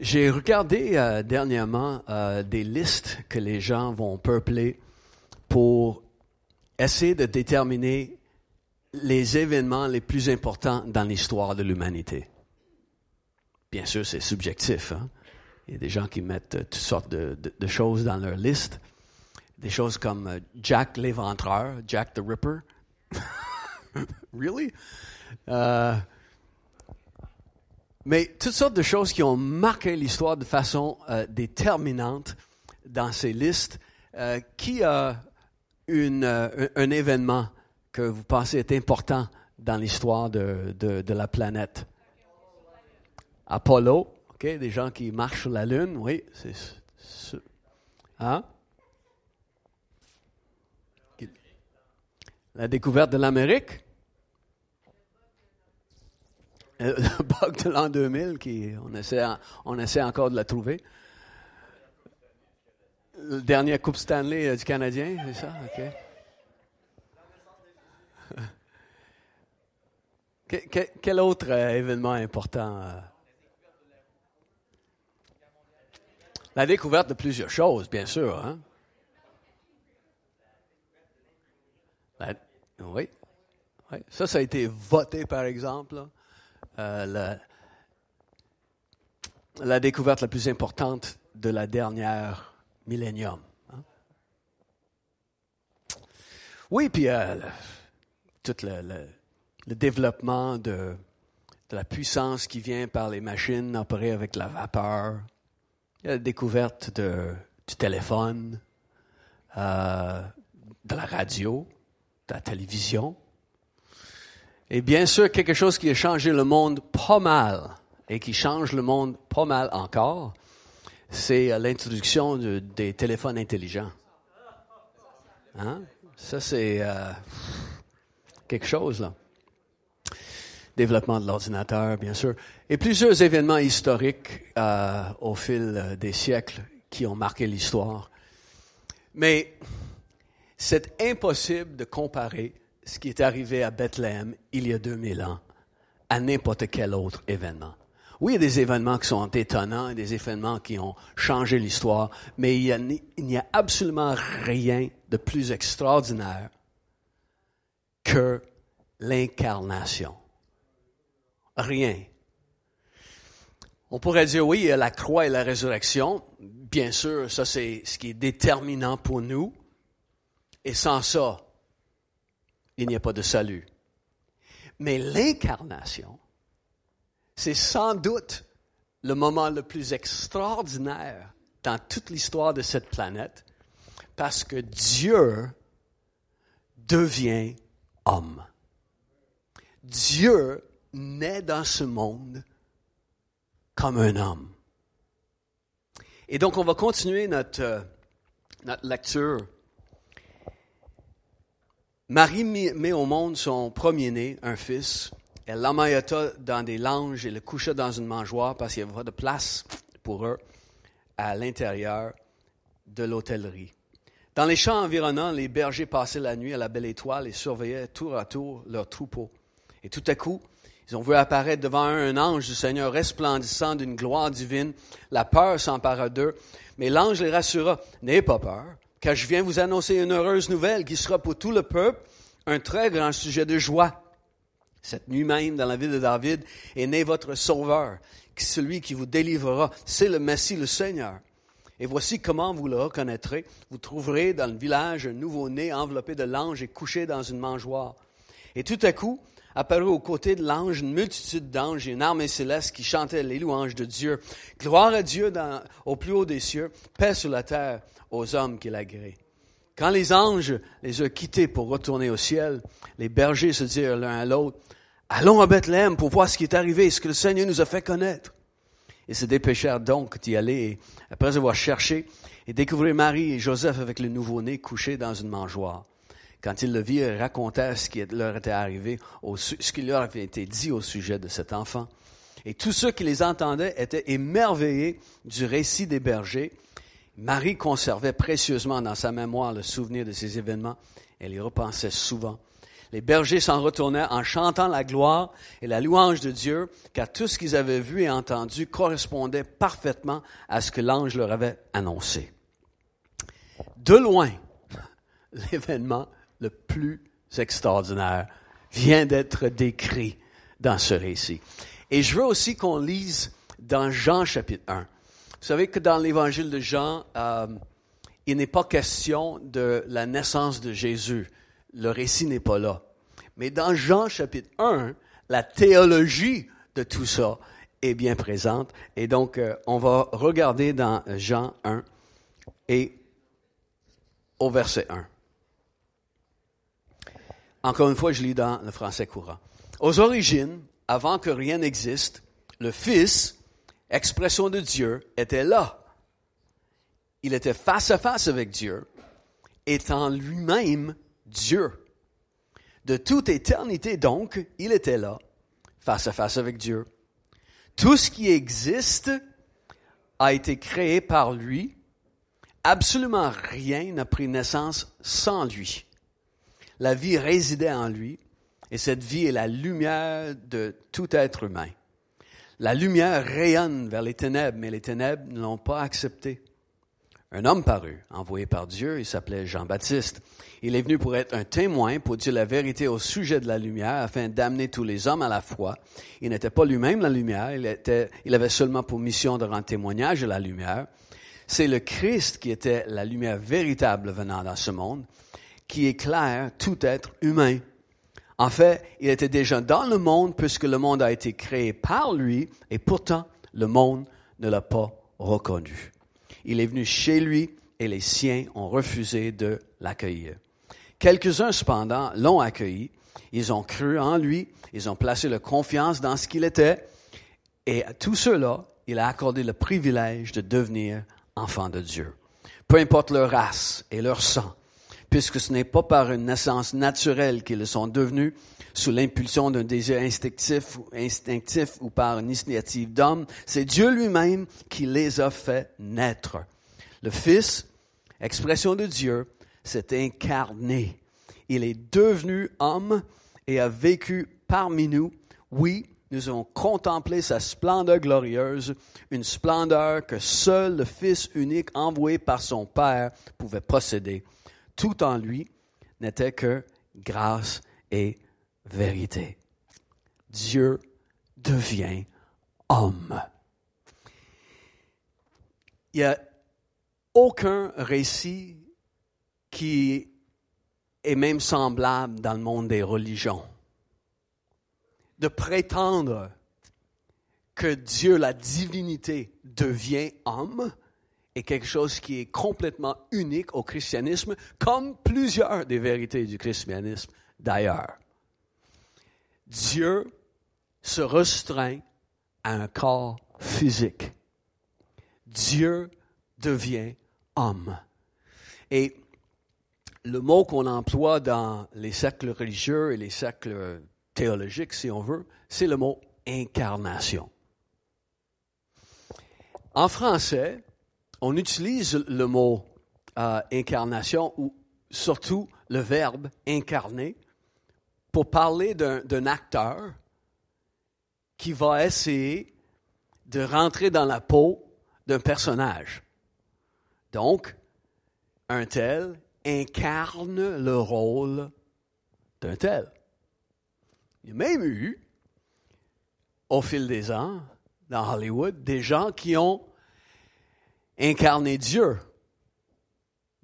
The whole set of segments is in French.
J'ai regardé euh, dernièrement euh, des listes que les gens vont peupler pour essayer de déterminer les événements les plus importants dans l'histoire de l'humanité. Bien sûr, c'est subjectif. Hein? Il y a des gens qui mettent euh, toutes sortes de, choses dans leur liste. Des choses comme euh, Jack l'éventreur, Jack the Ripper. really? Euh, mais toutes sortes de choses qui ont marqué l'histoire de façon euh, déterminante dans ces listes. Euh, qui a euh, un événement que vous pensez est important dans l'histoire de, la planète? Apollo, OK, des gens qui marchent sur la Lune, oui, c'est- Hein? La découverte de l'Amérique? Le bug de l'an 2000, qui, on, essaie, encore de la trouver. Le dernier Coupe Stanley euh, du Canadien, c'est ça? OK. Que- que- quel autre euh, événement important? euh? La découverte de plusieurs choses, bien sûr. Hein? La- oui. Ça, ça a été voté, par exemple. Euh, la, découverte la plus importante de la dernière millénium. hein. Oui, puis euh, tout le, développement de, la puissance qui vient par les machines opérées avec la vapeur. La découverte de, du téléphone, euh, de la radio, de la télévision. Et bien sûr, quelque chose qui a changé le monde pas mal et qui change le monde pas mal encore, c'est euh, l'introduction de- des téléphones intelligents. Hein? Ça, c'est euh, quelque chose, là. Développement de l'ordinateur, bien sûr. Et plusieurs événements historiques euh, au fil euh, des siècles qui ont marqué l'histoire. Mais c'est impossible de comparer ce qui est arrivé à Bethléem il y a 2000 ans à n'importe quel autre événement. Oui, il y a des événements qui sont étonnants, des événements qui ont changé l'histoire, mais il y a n'y a absolument rien de plus extraordinaire que l'incarnation. Rien. On pourrait dire, oui, il y a la croix et la résurrection. Bien sûr, ça c'est ce qui est déterminant pour nous. Et sans ça, il n'y a pas de salut. Mais l'incarnation, c'est sans doute le moment le plus extraordinaire dans toute l'histoire de cette planète, parce que Dieu devient homme. Dieu naît dans ce monde comme un homme. Et donc, on va continuer notre, euh, lecture. Marie met au monde son premier-né, un fils. Elle l'emmaillota dans des langes et le coucha dans une mangeoire parce qu'il n'y avait pas de place pour eux à l'intérieur de l'hôtellerie. Dans les champs environnants, les bergers passaient la nuit à la belle étoile et surveillaient tour à tour leurs troupeaux. Et tout à coup, ils ont vu apparaître devant eux un ange du Seigneur resplendissant d'une gloire divine. La peur s'empara d'eux, mais l'ange les rassura. N'ayez pas peur, car je viens vous annoncer une heureuse nouvelle qui sera pour tout le peuple un très grand sujet de joie. Cette nuit même, dans la ville de David, est né votre Sauveur, celui qui vous délivrera. C'est le Messie, le Seigneur. Et voici comment vous le reconnaîtrez. Vous trouverez dans le village un nouveau-né enveloppé de l'ange et couché dans une mangeoire. Et tout à coup, apparut aux côtés de l'ange une multitude d'anges et une armée céleste qui chantait les louanges de Dieu. Gloire à Dieu au plus haut des cieux, paix sur la terre aux hommes qu'il agrée. Quand les anges les eurent quittés pour retourner au ciel, les bergers se dirent l'un à l'autre, Allons à Bethléem pour voir ce qui est arrivé, ce que le Seigneur nous a fait connaître. Ils se dépêchèrent donc d'y aller après avoir cherché, et découvrirent Marie et Joseph avec le nouveau-né couché dans une mangeoire. Quand ils le virent, ils racontèrent ce qui leur était arrivé, ce qui leur avait été dit au sujet de cet enfant. Et tous ceux qui les entendaient étaient émerveillés du récit des bergers. Marie conservait précieusement dans sa mémoire le souvenir de ces événements. Elle y repensait souvent. Les bergers s'en retournaient en chantant la gloire et la louange de Dieu, car tout ce qu'ils avaient vu et entendu correspondait parfaitement à ce que l'ange leur avait annoncé. De loin, l'événement le plus extraordinaire vient d'être décrit dans ce récit. Et je veux aussi qu'on lise dans Jean chapitre 1. Vous savez que dans l'évangile de Jean, euh, il n'est pas question de la naissance de Jésus. Le récit n'est pas là. Mais dans Jean chapitre 1, la théologie de tout ça est bien présente. Et donc, euh, on va regarder dans Jean 1 et au verset 1. Encore une fois, je lis dans le français courant. Aux origines, avant que rien n'existe, le Fils, expression de Dieu, était là. Il était face à face avec Dieu, étant lui-même Dieu. De toute éternité donc, il était là, face à face avec Dieu. Tout ce qui existe a été créé par lui. Absolument rien n'a pris naissance sans lui. La vie résidait en lui, et cette vie est la lumière de tout être humain. La lumière rayonne vers les ténèbres, mais les ténèbres ne l'ont pas accepté. Un homme parut, envoyé par Dieu, il s'appelait Jean-Baptiste. Il est venu pour être un témoin, pour dire la vérité au sujet de la lumière, afin d'amener tous les hommes à la foi. Il n'était pas lui-même la lumière, il, était, il avait seulement pour mission de rendre témoignage de la lumière. C'est le Christ qui était la lumière véritable venant dans ce monde qui éclaire tout être humain. En fait, il était déjà dans le monde puisque le monde a été créé par lui et pourtant le monde ne l'a pas reconnu. Il est venu chez lui et les siens ont refusé de l'accueillir. Quelques-uns cependant l'ont accueilli, ils ont cru en lui, ils ont placé leur confiance dans ce qu'il était et à tous ceux-là, il a accordé le privilège de devenir enfants de Dieu. Peu importe leur race et leur sang, puisque ce n'est pas par une naissance naturelle qu'ils sont devenus sous l'impulsion d'un désir instinctif, instinctif ou par une initiative d'homme, c'est Dieu lui-même qui les a fait naître. Le Fils, expression de Dieu, s'est incarné. Il est devenu homme et a vécu parmi nous. Oui, nous avons contemplé sa splendeur glorieuse, une splendeur que seul le Fils unique envoyé par son Père pouvait posséder tout en lui n'était que grâce et vérité. Dieu devient homme. Il n'y a aucun récit qui est même semblable dans le monde des religions. De prétendre que Dieu, la divinité, devient homme, est quelque chose qui est complètement unique au christianisme, comme plusieurs des vérités du christianisme d'ailleurs. Dieu se restreint à un corps physique. Dieu devient homme. Et le mot qu'on emploie dans les cercles religieux et les cercles théologiques, si on veut, c'est le mot incarnation. En français, on utilise le mot euh, incarnation ou surtout le verbe incarner pour parler d'un acteur qui va essayer de rentrer dans la peau d'un personnage. Donc, un tel incarne le rôle d'un tel. Il y a même eu, au fil des ans, dans Hollywood, des gens qui ont incarner Dieu.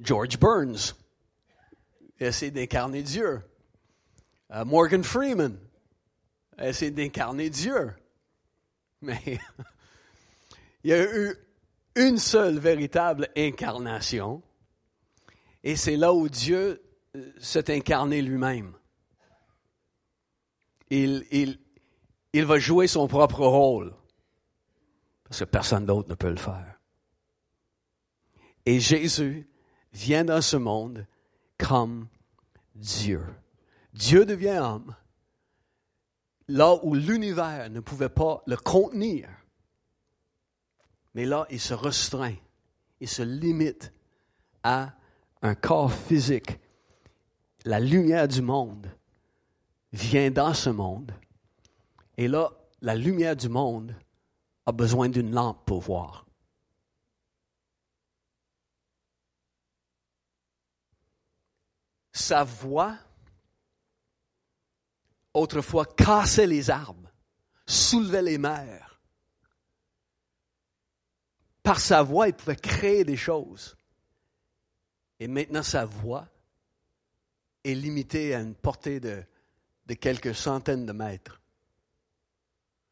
George Burns essaie d'incarner Dieu. Uh, Morgan Freeman essaie d'incarner Dieu. Mais il y a eu une seule véritable incarnation. Et c'est là où Dieu euh, s'est incarné lui-même. Il va jouer son propre rôle. Parce que personne d'autre ne peut le faire. Et Jésus vient dans ce monde comme Dieu. Dieu devient homme là où l'univers ne pouvait pas le contenir. Mais là, il se restreint, il se limite à un corps physique. La lumière du monde vient dans ce monde. Et là, la lumière du monde a besoin d'une lampe pour voir. Sa voix, autrefois, cassait les arbres, soulevait les mers. Par sa voix, il pouvait créer des choses. Et maintenant, sa voix est limitée à une portée de, de quelques centaines de mètres.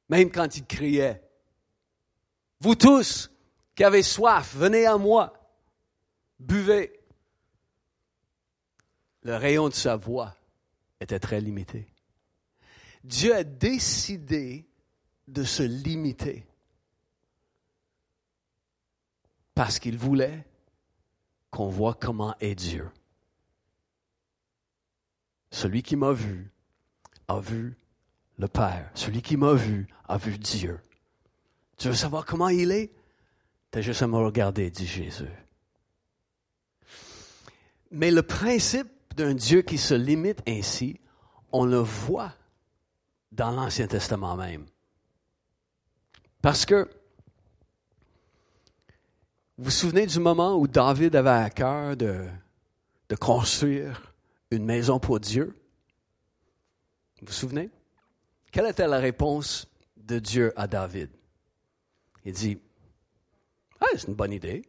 Même quand il criait, Vous tous qui avez soif, venez à moi, buvez. Le rayon de sa voix était très limité. Dieu a décidé de se limiter parce qu'il voulait qu'on voit comment est Dieu. Celui qui m'a vu a vu le Père. Celui qui m'a vu a vu Dieu. Tu veux savoir comment il est? T'as juste à me regarder, dit Jésus. Mais le principe d'un Dieu qui se limite ainsi, on le voit dans l'Ancien Testament même. Parce que vous vous souvenez du moment où David avait à cœur de, construire une maison pour Dieu? Vous vous souvenez? Quelle était la réponse de Dieu à David? Il dit, ah, c'est une bonne idée.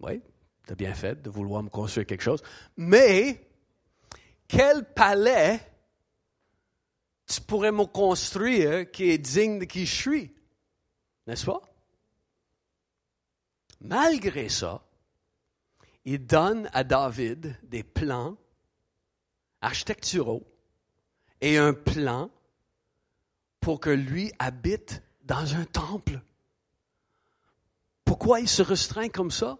Oui, as bien fait de vouloir me construire quelque chose. Mais, quel palais tu pourrais me construire qui est digne de qui je suis? N'est-ce pas? Malgré ça, il donne à David des plans architecturaux et un plan pour que lui habite dans un temple. Pourquoi il se restreint comme ça?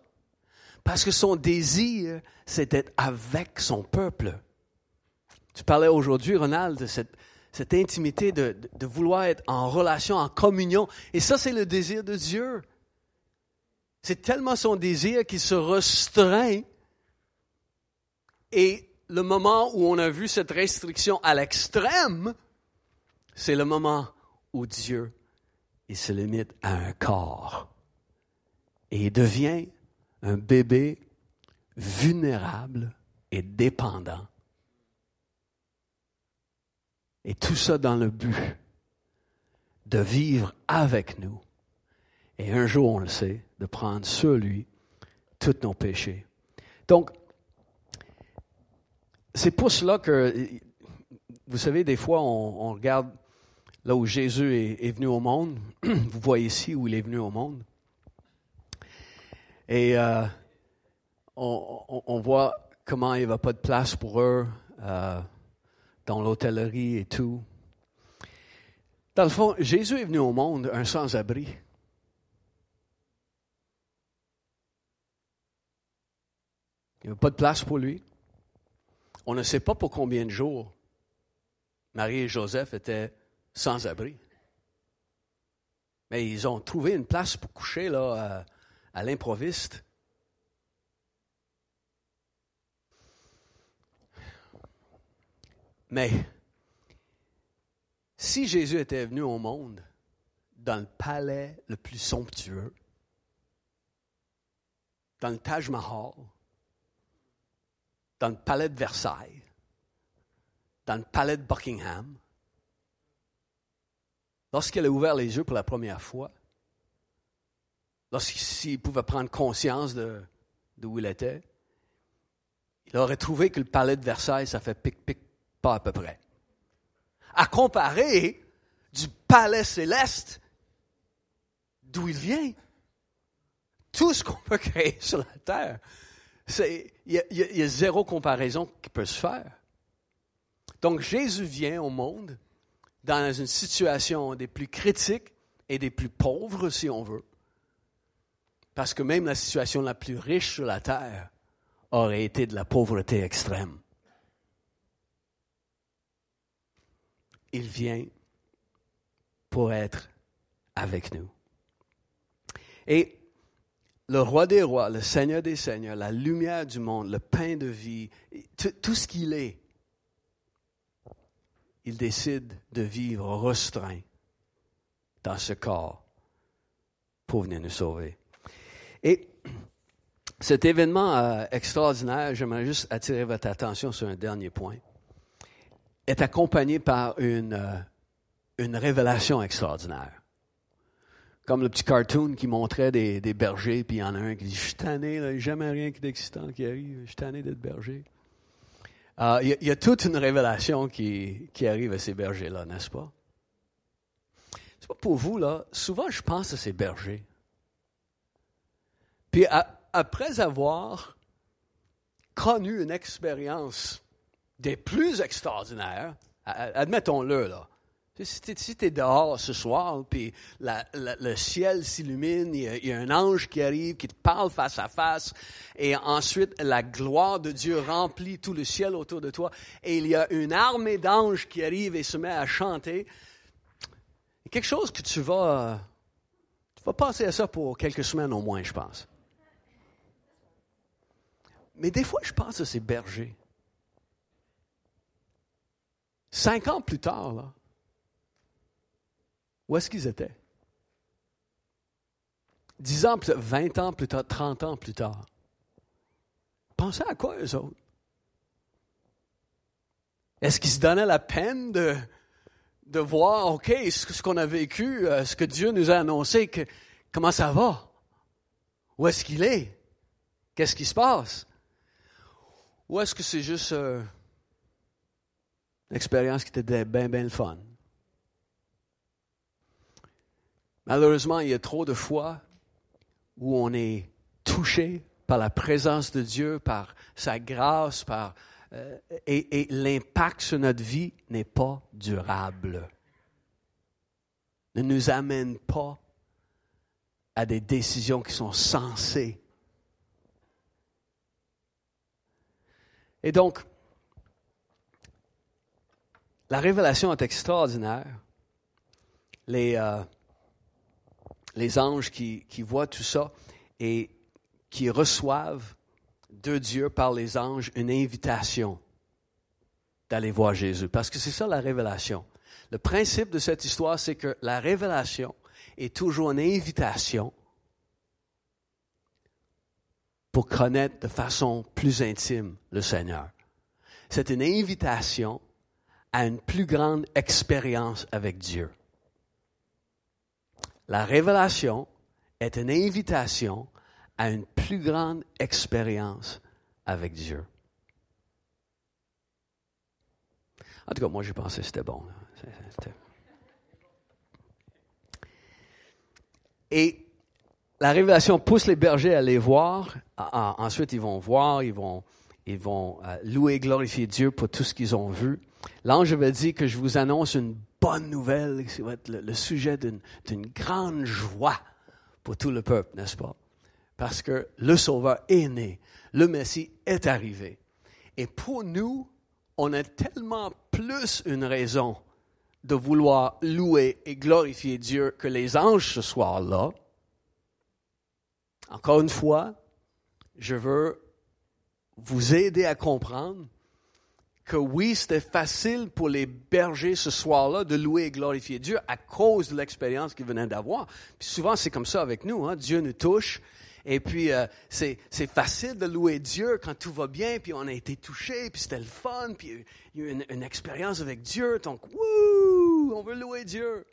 Parce que son désir, c'était avec son peuple. Tu parlais aujourd'hui, Ronald, de cette, cette intimité de, de, vouloir être en relation, en communion. Et ça, c'est le désir de Dieu. C'est tellement son désir qu'il se restreint. Et le moment où on a vu cette restriction à l'extrême, c'est le moment où Dieu, il se limite à un corps. Et il devient un bébé vulnérable et dépendant. Et tout ça dans le but de vivre avec nous et un jour, on le sait, de prendre sur lui tous nos péchés. Donc, c'est pour cela que, vous savez, des fois, on, regarde là où Jésus est, venu au monde. vous voyez ici où il est venu au monde. Et euh, on, voit comment il n'y a pas de place pour eux euh, dans l'hôtellerie et tout. Dans le fond, Jésus est venu au monde un sans-abri. Il n'y avait pas de place pour lui. On ne sait pas pour combien de jours Marie et Joseph étaient sans abri. Mais ils ont trouvé une place pour coucher là, à, l'improviste. Mais si Jésus était venu au monde dans le palais le plus somptueux, dans le Taj Mahal, dans le palais de Versailles, dans le palais de Buckingham, lorsqu'elle a ouvert les yeux pour la première fois, lorsqu'il pouvait prendre conscience de d'où il était, il aurait trouvé que le palais de Versailles, ça fait pic-pic, pas à peu près. À comparer du palais céleste d'où il vient. Tout ce qu'on peut créer sur la terre, il y, a zéro comparaison qui peut se faire. Donc Jésus vient au monde dans une situation des plus critiques et des plus pauvres, si on veut. Parce que même la situation la plus riche sur la terre aurait été de la pauvreté extrême. Il vient pour être avec nous. Et le roi des rois, le Seigneur des seigneurs, la lumière du monde, le pain de vie, tout, ce qu'il est, il décide de vivre restreint dans ce corps pour venir nous sauver. Et cet événement euh, extraordinaire, j'aimerais juste attirer votre attention sur un dernier point, est accompagné par une, euh, une révélation extraordinaire. Comme le petit cartoon qui montrait des, des bergers, puis il y en a un qui dit, je suis tanné, il n'y a jamais rien d'excitant qui arrive, je suis tanné d'être berger. Euh, il, y a, toute une révélation qui, qui arrive à ces bergers-là, n'est-ce pas? C'est pas pour vous, là. Souvent, je pense à ces bergers. Puis, après avoir connu une expérience des plus extraordinaires, admettons-le, là. Si tu es dehors ce soir, puis le ciel s'illumine, il, y, a un ange qui arrive, qui te parle face à face, et ensuite la gloire de Dieu remplit tout le ciel autour de toi, et il y a une armée d'anges qui arrive et se met à chanter. Quelque chose que tu vas, tu vas passer à ça pour quelques semaines au moins, je pense. Mais des fois, je pense à ces bergers. Cinq ans plus tard, là, où est-ce qu'ils étaient? Dix ans plus tard, vingt ans plus tard, trente ans plus tard. Pensez à quoi, eux autres? Est-ce qu'ils se donnaient la peine de, voir, OK, ce, qu'on a vécu, euh, ce que Dieu nous a annoncé, comment ça va? Où est-ce qu'il est? Qu'est-ce qui se passe? Ou est-ce que c'est juste euh, une expérience qui était bien, bien le fun? Malheureusement, il y a trop de fois où on est touché par la présence de Dieu, par sa grâce, par, euh, et, et l'impact sur notre vie n'est pas durable. Ne nous amène pas à des décisions qui sont sensées. Et donc, la révélation est extraordinaire. Les, euh, les anges qui, qui voient tout ça et qui reçoivent de Dieu par les anges une invitation d'aller voir Jésus. Parce que c'est ça la révélation. Le principe de cette histoire, c'est que la révélation est toujours une invitation pour connaître de façon plus intime le Seigneur. C'est une invitation à une plus grande expérience avec Dieu. La révélation est une invitation à une plus grande expérience avec Dieu. En tout cas, moi, j'ai pensé que c'était bon. Et la révélation pousse les bergers à aller voir. Ensuite, ils vont voir, ils vont, ils vont euh, louer glorifier Dieu pour tout ce qu'ils ont vu. L'ange avait dit que je vous annonce une bonne nouvelle, qui va être le, sujet d'une grande joie pour tout le peuple, n'est-ce pas? Parce que le Sauveur est né, le Messie est arrivé. Et pour nous, on a tellement plus une raison de vouloir louer et glorifier Dieu que les anges ce soir-là. Encore une fois, je veux vous aider à comprendre que oui, c'était facile pour les bergers ce soir-là de louer et glorifier Dieu à cause de l'expérience qu'ils venaient d'avoir. Puis souvent, c'est comme ça avec nous. Hein? Dieu nous touche. Et puis, euh, c'est, facile de louer Dieu quand tout va bien, puis on a été touché, puis c'était le fun, puis il y a eu une, une expérience avec Dieu. Donc, wouh, on veut louer Dieu.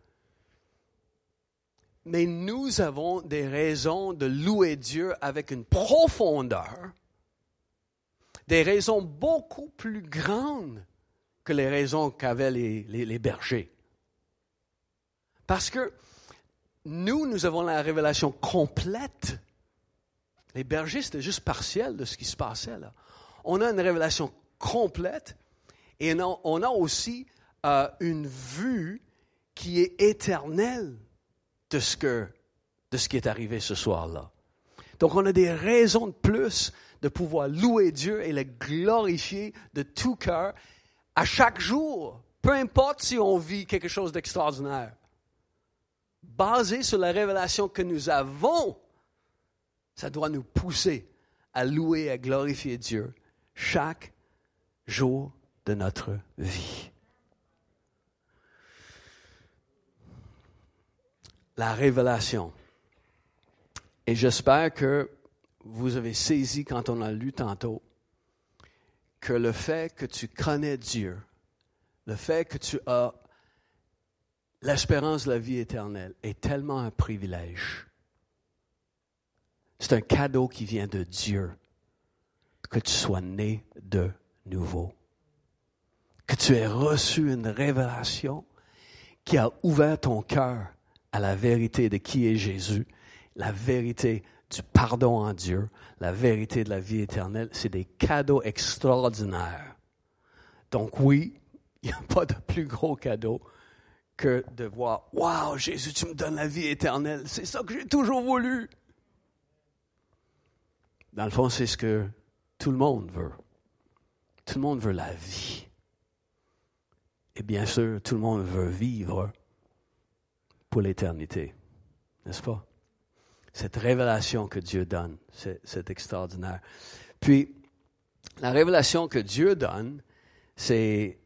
Mais nous avons des raisons de louer Dieu avec une profondeur des raisons beaucoup plus grandes que les raisons qu'avaient les, bergers. Parce que nous, nous avons la révélation complète. Les bergers, c'était juste partiel de ce qui se passait là. On a une révélation complète et on a aussi euh, une vue qui est éternelle de ce, que, qui est arrivé ce soir-là. Donc on a des raisons de plus de pouvoir louer Dieu et le glorifier de tout cœur à chaque jour, peu importe si on vit quelque chose d'extraordinaire. Basé sur la révélation que nous avons, ça doit nous pousser à louer et à glorifier Dieu chaque jour de notre vie. La révélation. Et j'espère que vous avez saisi quand on a lu tantôt que le fait que tu connais Dieu, le fait que tu as l'espérance de la vie éternelle est tellement un privilège. C'est un cadeau qui vient de Dieu, que tu sois né de nouveau, que tu aies reçu une révélation qui a ouvert ton cœur à la vérité de qui est Jésus, la vérité du pardon en Dieu, la vérité de la vie éternelle. C'est des cadeaux extraordinaires. Donc oui, il n'y a pas de plus gros cadeau que de voir, Wow, Jésus, tu me donnes la vie éternelle. C'est ça que j'ai toujours voulu. Dans le fond, c'est ce que tout le monde veut. Tout le monde veut la vie. Et bien sûr, tout le monde veut vivre pour l'éternité. N'est-ce pas? Cette révélation que Dieu donne, c'est extraordinaire. Puis, la révélation que Dieu donne, c'est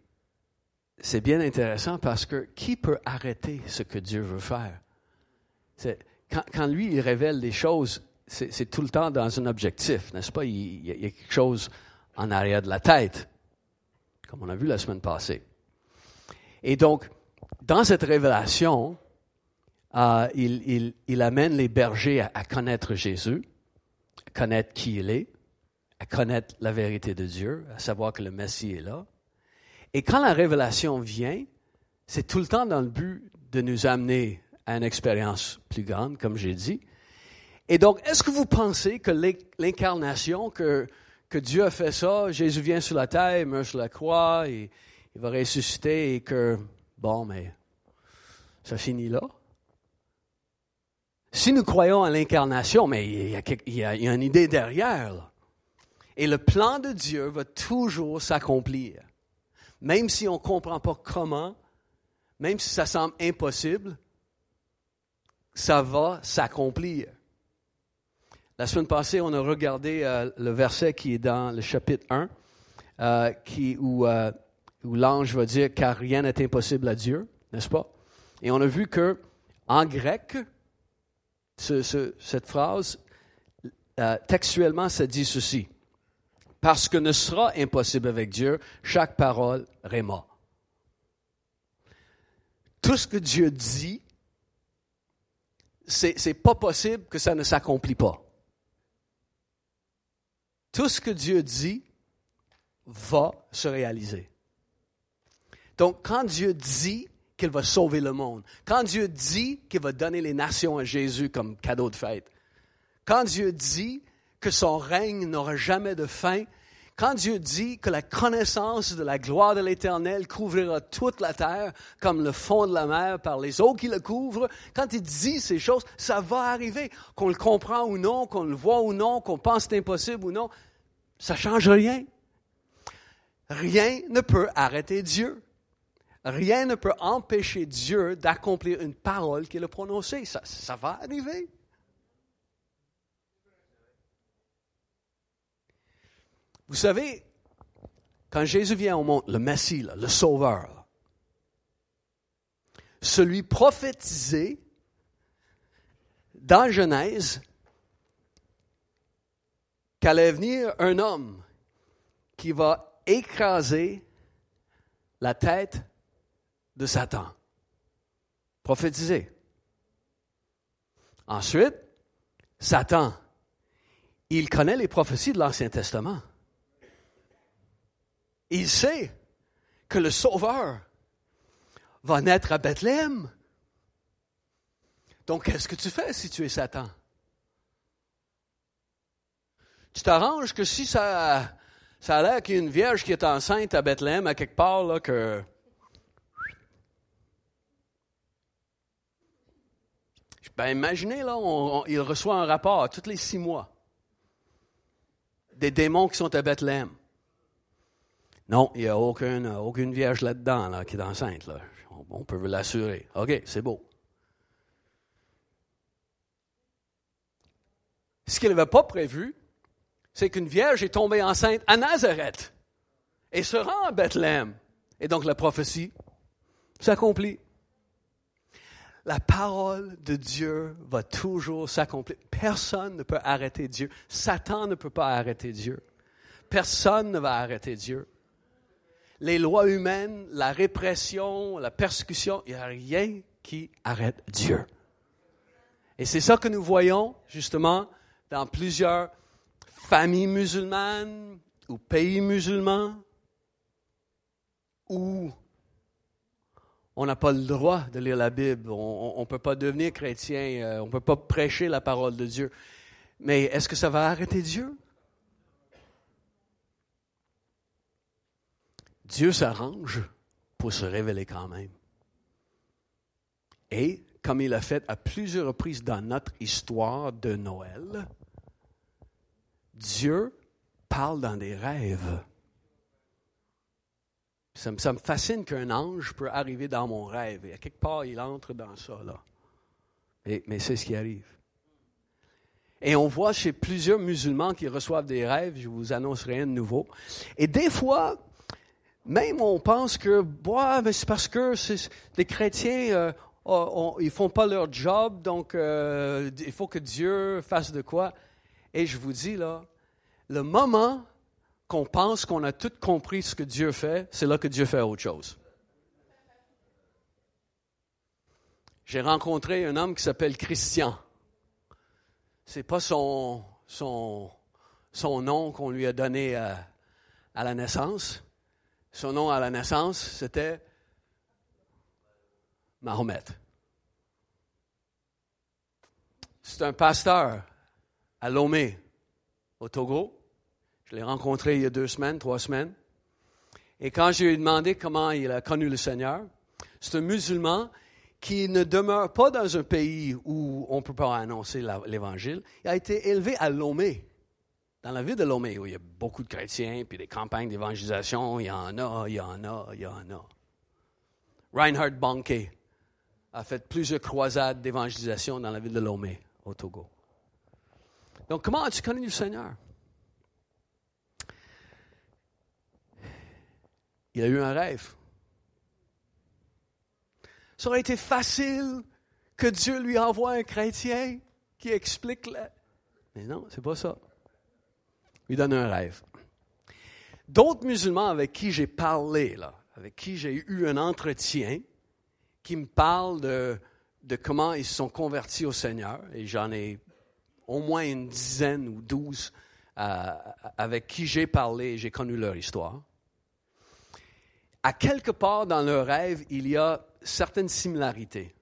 bien intéressant parce que qui peut arrêter ce que Dieu veut faire? Quand, quand, lui, il révèle des choses, c'est tout le temps dans un objectif, n'est-ce pas? Il, y a quelque chose en arrière de la tête, comme on a vu la semaine passée. Et donc, dans cette révélation, euh, il, amène les bergers à, connaître Jésus, à connaître qui il est, à connaître la vérité de Dieu, à savoir que le Messie est là. Et quand la révélation vient, c'est tout le temps dans le but de nous amener à une expérience plus grande, comme j'ai dit. Et donc, est-ce que vous pensez que l'incarnation, que, que Dieu a fait ça, Jésus vient sur la terre, il meurt sur la croix, et il va ressusciter, et que, bon, mais ça finit là? Si nous croyons à l'incarnation, mais il y, a, une idée derrière, et le plan de Dieu va toujours s'accomplir même si on ne comprend pas comment, même si ça semble impossible, ça va s'accomplir. La semaine passée, on a regardé euh, le verset qui est dans le chapitre 1, euh, euh, où l'ange va dire car rien n'est impossible à Dieu, n'est-ce pas? Et on a vu que en grec, cette phrase, textuellement, ça dit ceci parce que ne sera impossible avec Dieu chaque parole réma. Tout ce que Dieu dit, c'est, n'est pas possible que ça ne s'accomplit pas. Tout ce que Dieu dit va se réaliser. Donc, quand Dieu dit qu'il va sauver le monde, quand Dieu dit qu'il va donner les nations à Jésus comme cadeau de fête, quand Dieu dit que son règne n'aura jamais de fin. Quand Dieu dit que la connaissance de la gloire de l'Éternel couvrira toute la terre comme le fond de la mer par les eaux qui le couvrent, quand il dit ces choses, ça va arriver. Qu'on le comprend ou non, qu'on le voit ou non, qu'on pense c'est impossible ou non, ça change rien. Rien ne peut arrêter Dieu. Rien ne peut empêcher Dieu d'accomplir une parole qu'il a prononcée. Ça, ça va arriver. Vous savez, quand Jésus vient au monde, le Messie, le Sauveur, celui prophétisé dans Genèse qu'allait venir un homme qui va écraser la tête de Satan. Prophétisé. Ensuite, Satan, il connaît les prophéties de l'Ancien Testament. Il sait que le Sauveur va naître à Bethléem. Donc, qu'est-ce que tu fais si tu es Satan? Tu t'arranges que si ça, ça a l'air qu'il y a une vierge qui est enceinte à Bethléem, à quelque part, là, que. Ben, imaginez, là, il reçoit un rapport tous les six mois des démons qui sont à Bethléem. Non, il n'y a aucune, aucune vierge là-dedans là, qui est enceinte. Là. On peut vous l'assurer. OK, c'est beau. Ce qu'il n'avait pas prévu, c'est qu'une vierge est tombée enceinte à Nazareth et se rend à Bethléem. Et donc la prophétie s'accomplit. La parole de Dieu va toujours s'accomplir. Personne ne peut arrêter Dieu. Satan ne peut pas arrêter Dieu. Personne ne va arrêter Dieu. Les lois humaines, la répression, la persécution, il n'y a rien qui arrête Dieu. Et c'est ça que nous voyons justement dans plusieurs familles musulmanes ou pays musulmans on n'a pas le droit de lire la Bible, on ne peut pas devenir chrétien, euh, on ne peut pas prêcher la parole de Dieu. Mais est-ce que ça va arrêter Dieu? Dieu s'arrange pour se révéler quand même. Et comme il a fait à plusieurs reprises dans notre histoire de Noël, Dieu parle dans des rêves. Ça me, fascine qu'un ange peut arriver dans mon rêve. Et à quelque part, il entre dans ça, là. mais c'est ce qui arrive. Et on voit chez plusieurs musulmans qui reçoivent des rêves, je vous annonce rien de nouveau. Et des fois, même on pense que, bah, c'est parce que les chrétiens, euh, ils font pas leur job, donc euh, il faut que Dieu fasse de quoi. Et je vous dis là, le moment qu'on pense qu'on a tout compris ce que Dieu fait, c'est là que Dieu fait autre chose. J'ai rencontré un homme qui s'appelle Christian. C'est pas son, nom qu'on lui a donné à, à la naissance. Son nom à la naissance, c'était Mahomet. C'est un pasteur à Lomé, au Togo. Je l'ai rencontré il y a deux semaines, trois semaines. Et quand je lui ai demandé comment il a connu le Seigneur, c'est un musulman qui ne demeure pas dans un pays où on ne peut pas annoncer l'Évangile. Il a été élevé à Lomé, dans la ville de Lomé, où il y a beaucoup de chrétiens, puis des campagnes d'évangélisation, il y en a, il y en a, il y en a. Reinhard Banke a fait plusieurs croisades d'évangélisation dans la ville de Lomé, au Togo. Donc, comment as-tu connu le Seigneur? Il a eu un rêve. Ça aurait été facile que Dieu lui envoie un chrétien qui explique la... Mais non, c'est pas ça. Il lui donne un rêve. D'autres musulmans avec qui j'ai parlé, avec qui j'ai eu un entretien, qui me parlent de, comment ils se sont convertis au Seigneur, et j'en ai au moins une dizaine ou douze euh, avec qui j'ai parlé, j'ai connu leur histoire à quelque part dans leur rêve, il y a certaines similarités.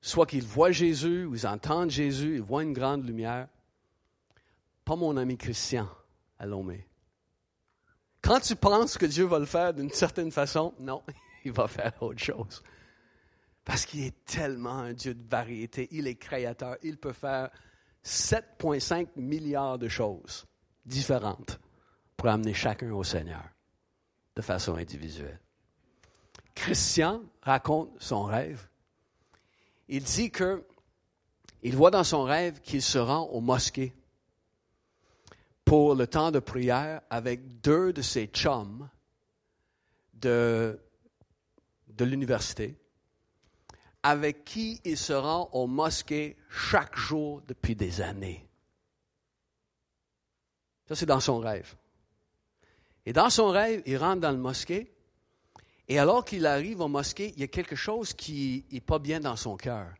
Soit qu'ils voient Jésus, ou ils entendent Jésus, ils voient une grande lumière. Pas mon ami Christian à Lomé. Quand tu penses que Dieu va le faire d'une certaine façon, non, il va faire autre chose. Parce qu'il est tellement un Dieu de variété, il est créateur, il peut faire 7,5 milliards de choses différentes pour amener chacun au Seigneur de façon individuelle. Christian raconte son rêve. Il dit que il voit dans son rêve qu'il se rend aux mosquées pour le temps de prière avec deux de ses chums de, de l'université, avec qui il se rend aux mosquées chaque jour depuis des années. Ça, c'est dans son rêve. Et dans son rêve, il rentre dans le mosquée. Et alors qu'il arrive au mosquée, il y a quelque chose qui n'est pas bien dans son cœur.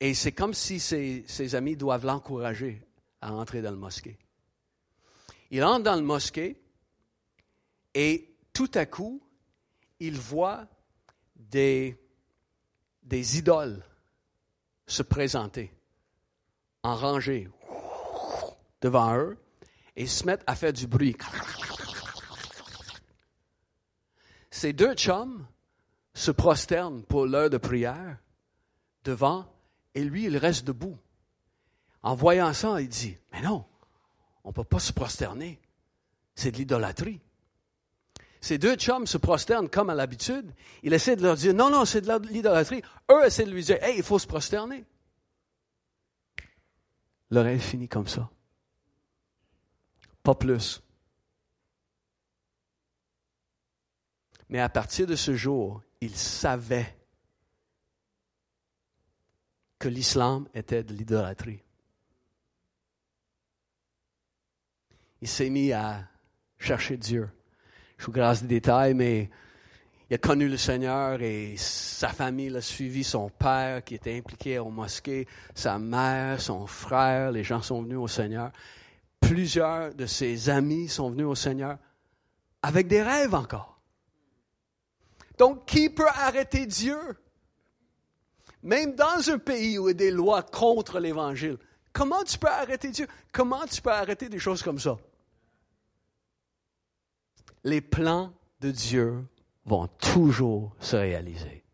Et c'est comme si ses, amis doivent l'encourager à entrer dans le mosquée. Il entre dans le mosquée et tout à coup, il voit des, des idoles se présenter en rangée devant eux et se mettent à faire du bruit. Ces deux chums se prosternent pour l'heure de prière devant, et lui, il reste debout. En voyant ça, il dit, mais non, on ne peut pas se prosterner. C'est de l'idolâtrie. Ces deux chums se prosternent comme à l'habitude. Il essaie de leur dire, non, non, c'est de l'idolâtrie. Eux essaient de lui dire, hey, il faut se prosterner. Le rêve finit comme ça. Pas plus. Mais à partir de ce jour, il savait que l'islam était de l'idolâtrie. Il s'est mis à chercher Dieu. Je vous grâce des détails, mais il a connu le Seigneur et sa famille l'a suivi, son père qui était impliqué au mosquée, sa mère, son frère, les gens sont venus au Seigneur. Plusieurs de ses amis sont venus au Seigneur avec des rêves encore. Donc, qui peut arrêter Dieu? Même dans un pays où il y a des lois contre l'Évangile, comment tu peux arrêter Dieu? Comment tu peux arrêter des choses comme ça? Les plans de Dieu vont toujours se réaliser.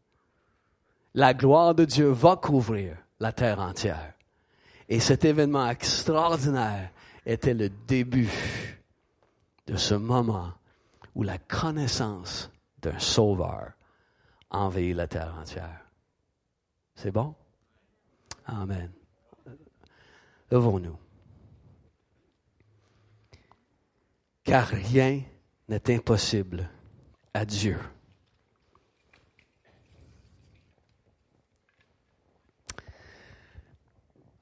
La gloire de Dieu va couvrir la terre entière. Et cet événement extraordinaire était le début de ce moment où la connaissance d'un sauveur envahit la terre entière. C'est bon? Amen. Levons-nous. Car rien n'est impossible à Dieu.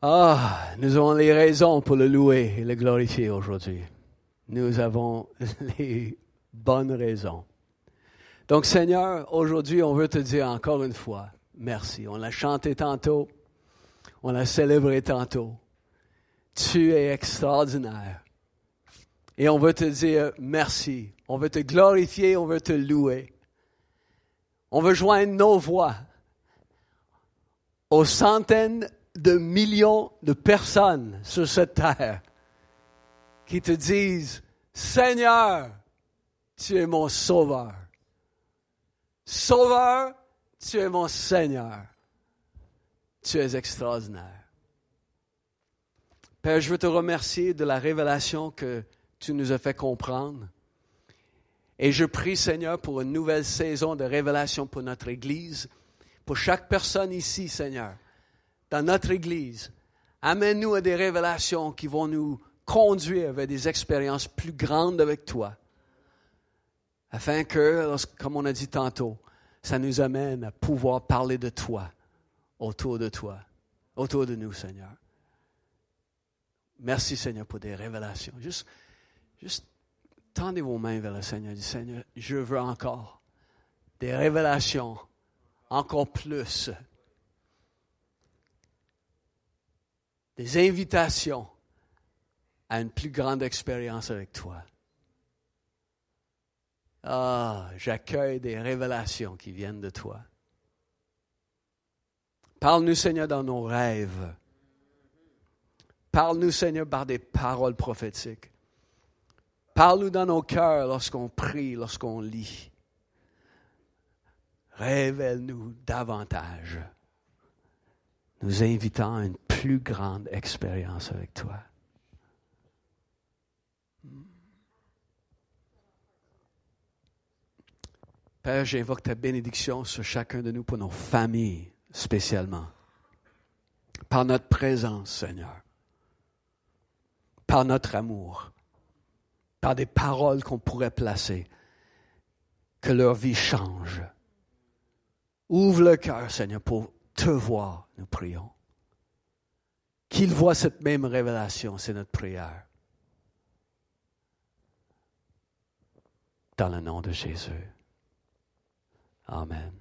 Ah, nous avons les raisons pour le louer et le glorifier aujourd'hui. Nous avons les bonnes raisons. Donc Seigneur, aujourd'hui, on veut te dire encore une fois, merci. On l'a chanté tantôt, on l'a célébré tantôt. Tu es extraordinaire. Et on veut te dire merci. On veut te glorifier, on veut te louer. On veut joindre nos voix aux centaines de millions de personnes sur cette terre qui te disent, Seigneur, tu es mon sauveur. Sauveur, tu es mon Seigneur. Tu es extraordinaire. Père, je veux te remercier de la révélation que tu nous as fait comprendre. Et je prie, Seigneur, pour une nouvelle saison de révélation pour notre Église, pour chaque personne ici, Seigneur, dans notre Église. Amène-nous à des révélations qui vont nous conduire vers des expériences plus grandes avec toi, afin que, comme on a dit tantôt, ça nous amène à pouvoir parler de toi, autour de toi, autour de nous, Seigneur. Merci, Seigneur, pour des révélations. Juste Juste tendez vos mains vers le Seigneur. Seigneur, je veux encore des révélations, encore plus. Des invitations à une plus grande expérience avec toi. Ah, j'accueille des révélations qui viennent de toi. Parle-nous, Seigneur, dans nos rêves. Parle-nous, Seigneur, par des paroles prophétiques. Parle-nous dans nos cœurs lorsqu'on prie, lorsqu'on lit. Révèle-nous davantage, nous invitant à une plus grande expérience avec toi. Père, j'invoque ta bénédiction sur chacun de nous pour nos familles spécialement. Par notre présence, Seigneur. Par notre amour par des paroles qu'on pourrait placer, que leur vie change. Ouvre le cœur, Seigneur, pour te voir, nous prions. Qu'ils voient cette même révélation, c'est notre prière. Dans le nom de Jésus. Amen.